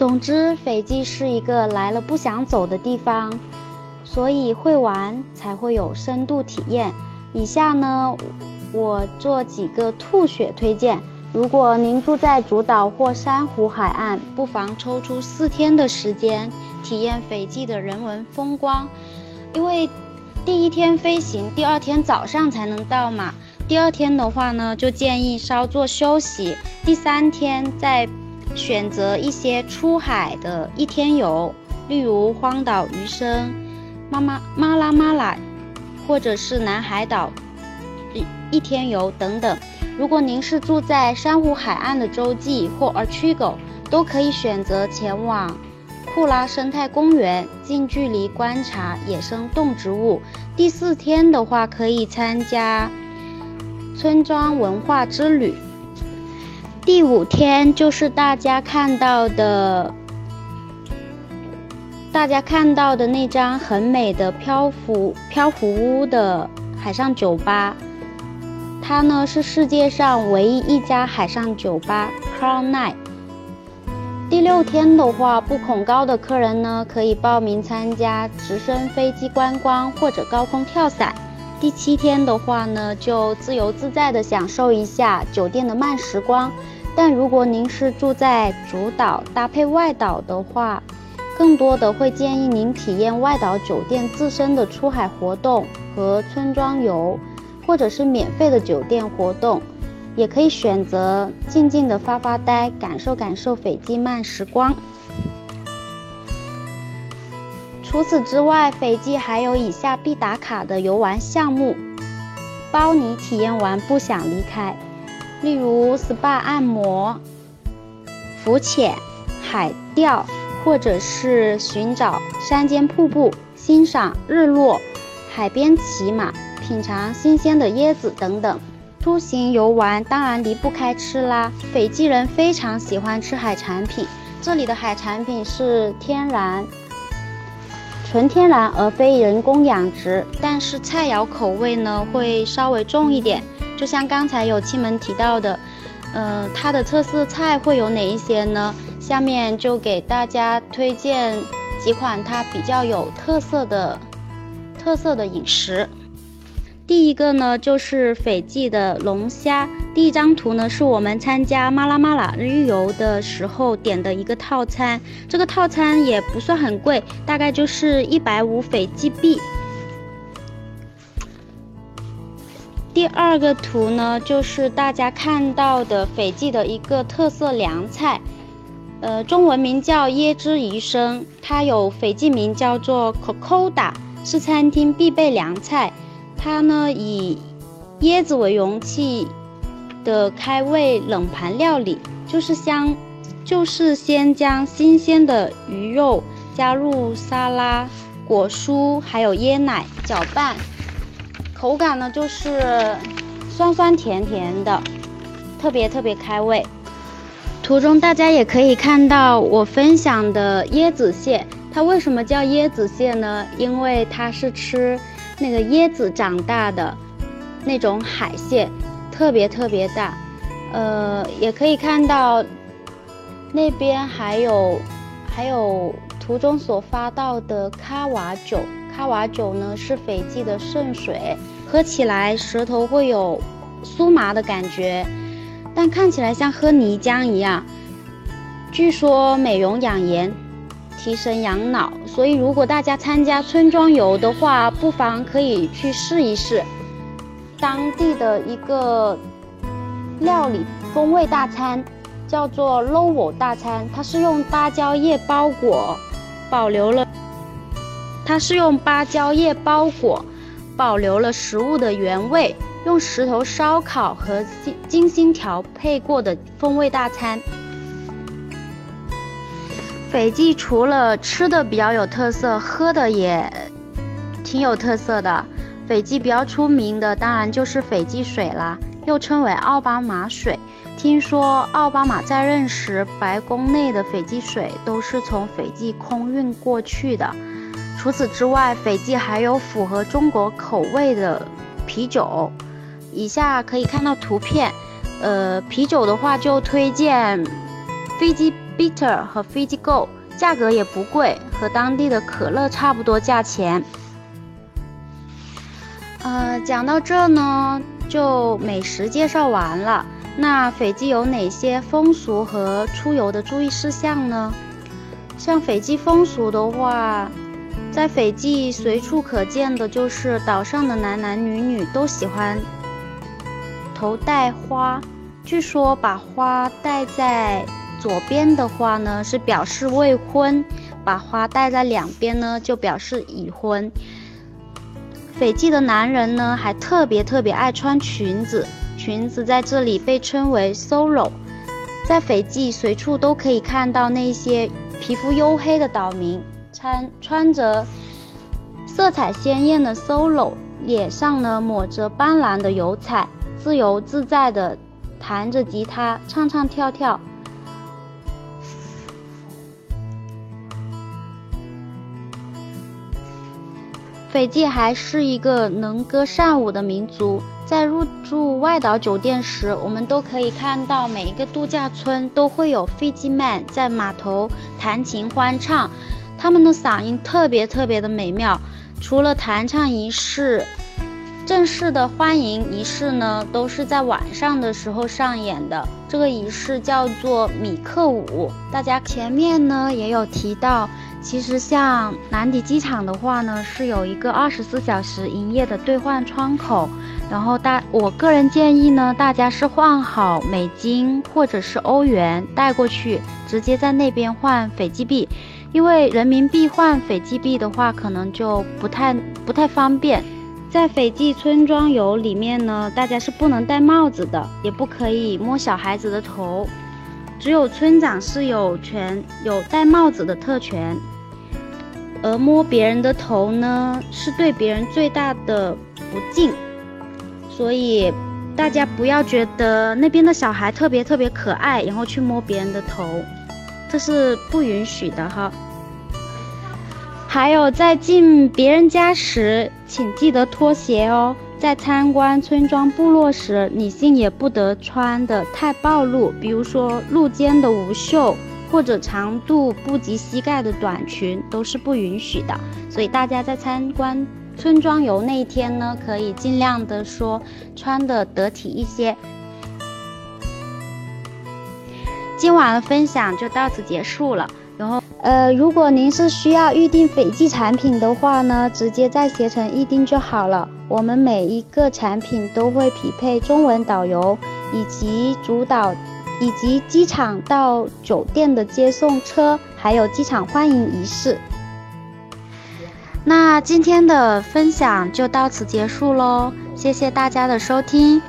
总之，斐济是一个来了不想走的地方，所以会玩才会有深度体验。以下呢，我做几个吐血推荐。如果您住在主岛或珊瑚海岸，不妨抽出四天的时间体验斐济的人文风光。因为第一天飞行，第二天早上才能到嘛。第二天的话呢，就建议稍作休息。第三天再。选择一些出海的一天游，例如荒岛余生、妈妈妈拉妈拉，或者是南海岛一一天游等等。如果您是住在珊瑚海岸的洲际或 Archegos，都可以选择前往库拉生态公园，近距离观察野生动植物。第四天的话，可以参加村庄文化之旅。第五天就是大家看到的，大家看到的那张很美的漂浮漂浮屋的海上酒吧，它呢是世界上唯一一家海上酒吧 Crown Night。第六天的话，不恐高的客人呢可以报名参加直升飞机观光或者高空跳伞。第七天的话呢，就自由自在的享受一下酒店的慢时光。但如果您是住在主岛搭配外岛的话，更多的会建议您体验外岛酒店自身的出海活动和村庄游，或者是免费的酒店活动，也可以选择静静的发发呆，感受感受斐济慢时光。除此之外，斐济还有以下必打卡的游玩项目，包你体验完不想离开。例如 SPA 按摩、浮潜、海钓，或者是寻找山间瀑布、欣赏日落、海边骑马、品尝新鲜的椰子等等。出行游玩当然离不开吃啦，斐济人非常喜欢吃海产品，这里的海产品是天然、纯天然而非人工养殖，但是菜肴口味呢会稍微重一点。就像刚才有亲们提到的，呃，它的特色菜会有哪一些呢？下面就给大家推荐几款它比较有特色的特色的饮食。第一个呢就是斐济的龙虾。第一张图呢是我们参加马拉马拉日游的时候点的一个套餐，这个套餐也不算很贵，大概就是一百五斐济币。第二个图呢，就是大家看到的斐济的一个特色凉菜，呃，中文名叫椰汁鱼生，它有斐济名叫做 Cocoda，是餐厅必备凉菜。它呢以椰子为容器的开胃冷盘料理，就是香，就是先将新鲜的鱼肉加入沙拉、果蔬还有椰奶搅拌。口感呢，就是酸酸甜甜的，特别特别开胃。图中大家也可以看到我分享的椰子蟹，它为什么叫椰子蟹呢？因为它是吃那个椰子长大的那种海蟹，特别特别大。呃，也可以看到那边还有还有图中所发到的卡瓦酒。卡瓦酒呢是斐济的圣水，喝起来舌头会有酥麻的感觉，但看起来像喝泥浆一样。据说美容养颜、提神养脑，所以如果大家参加村庄游的话，不妨可以去试一试当地的一个料理风味大餐，叫做 Lowo 大餐，它是用芭蕉叶包裹，保留了。它是用芭蕉叶包裹，保留了食物的原味，用石头烧烤和精精心调配过的风味大餐。斐济除了吃的比较有特色，喝的也挺有特色的。斐济比较出名的当然就是斐济水啦，又称为奥巴马水。听说奥巴马在任时，白宫内的斐济水都是从斐济空运过去的。除此之外，斐济还有符合中国口味的啤酒。以下可以看到图片，呃，啤酒的话就推荐飞机 Bitter 和 Fiji Go，价格也不贵，和当地的可乐差不多价钱。呃，讲到这呢，就美食介绍完了。那斐济有哪些风俗和出游的注意事项呢？像斐济风俗的话，在斐济随处可见的就是岛上的男男女女都喜欢头戴花。据说把花戴在左边的话呢，是表示未婚；把花戴在两边呢，就表示已婚。斐济的男人呢，还特别特别爱穿裙子，裙子在这里被称为 solo。在斐济随处都可以看到那些皮肤黝黑的岛民，穿穿着色彩鲜艳的 solo，脸上呢抹着斑斓的油彩，自由自在的弹着吉他，唱唱跳跳。斐济还是一个能歌善舞的民族。在入住外岛酒店时，我们都可以看到每一个度假村都会有 Fiji Man 在码头弹琴欢唱，他们的嗓音特别特别的美妙。除了弹唱仪式，正式的欢迎仪式呢，都是在晚上的时候上演的。这个仪式叫做米克舞。大家前面呢也有提到。其实像南迪机场的话呢，是有一个二十四小时营业的兑换窗口。然后大，我个人建议呢，大家是换好美金或者是欧元带过去，直接在那边换斐济币，因为人民币换斐济币的话，可能就不太不太方便。在斐济村庄游里面呢，大家是不能戴帽子的，也不可以摸小孩子的头。只有村长是有权有戴帽子的特权，而摸别人的头呢，是对别人最大的不敬。所以大家不要觉得那边的小孩特别特别可爱，然后去摸别人的头，这是不允许的哈。还有在进别人家时，请记得脱鞋哦。在参观村庄部落时，女性也不得穿的太暴露，比如说露肩的无袖或者长度不及膝盖的短裙都是不允许的。所以大家在参观村庄游那一天呢，可以尽量的说穿的得体一些。今晚的分享就到此结束了。然后，呃，如果您是需要预定斐济产品的话呢，直接在携程预定就好了。我们每一个产品都会匹配中文导游，以及主导，以及机场到酒店的接送车，还有机场欢迎仪式。那今天的分享就到此结束喽，谢谢大家的收听。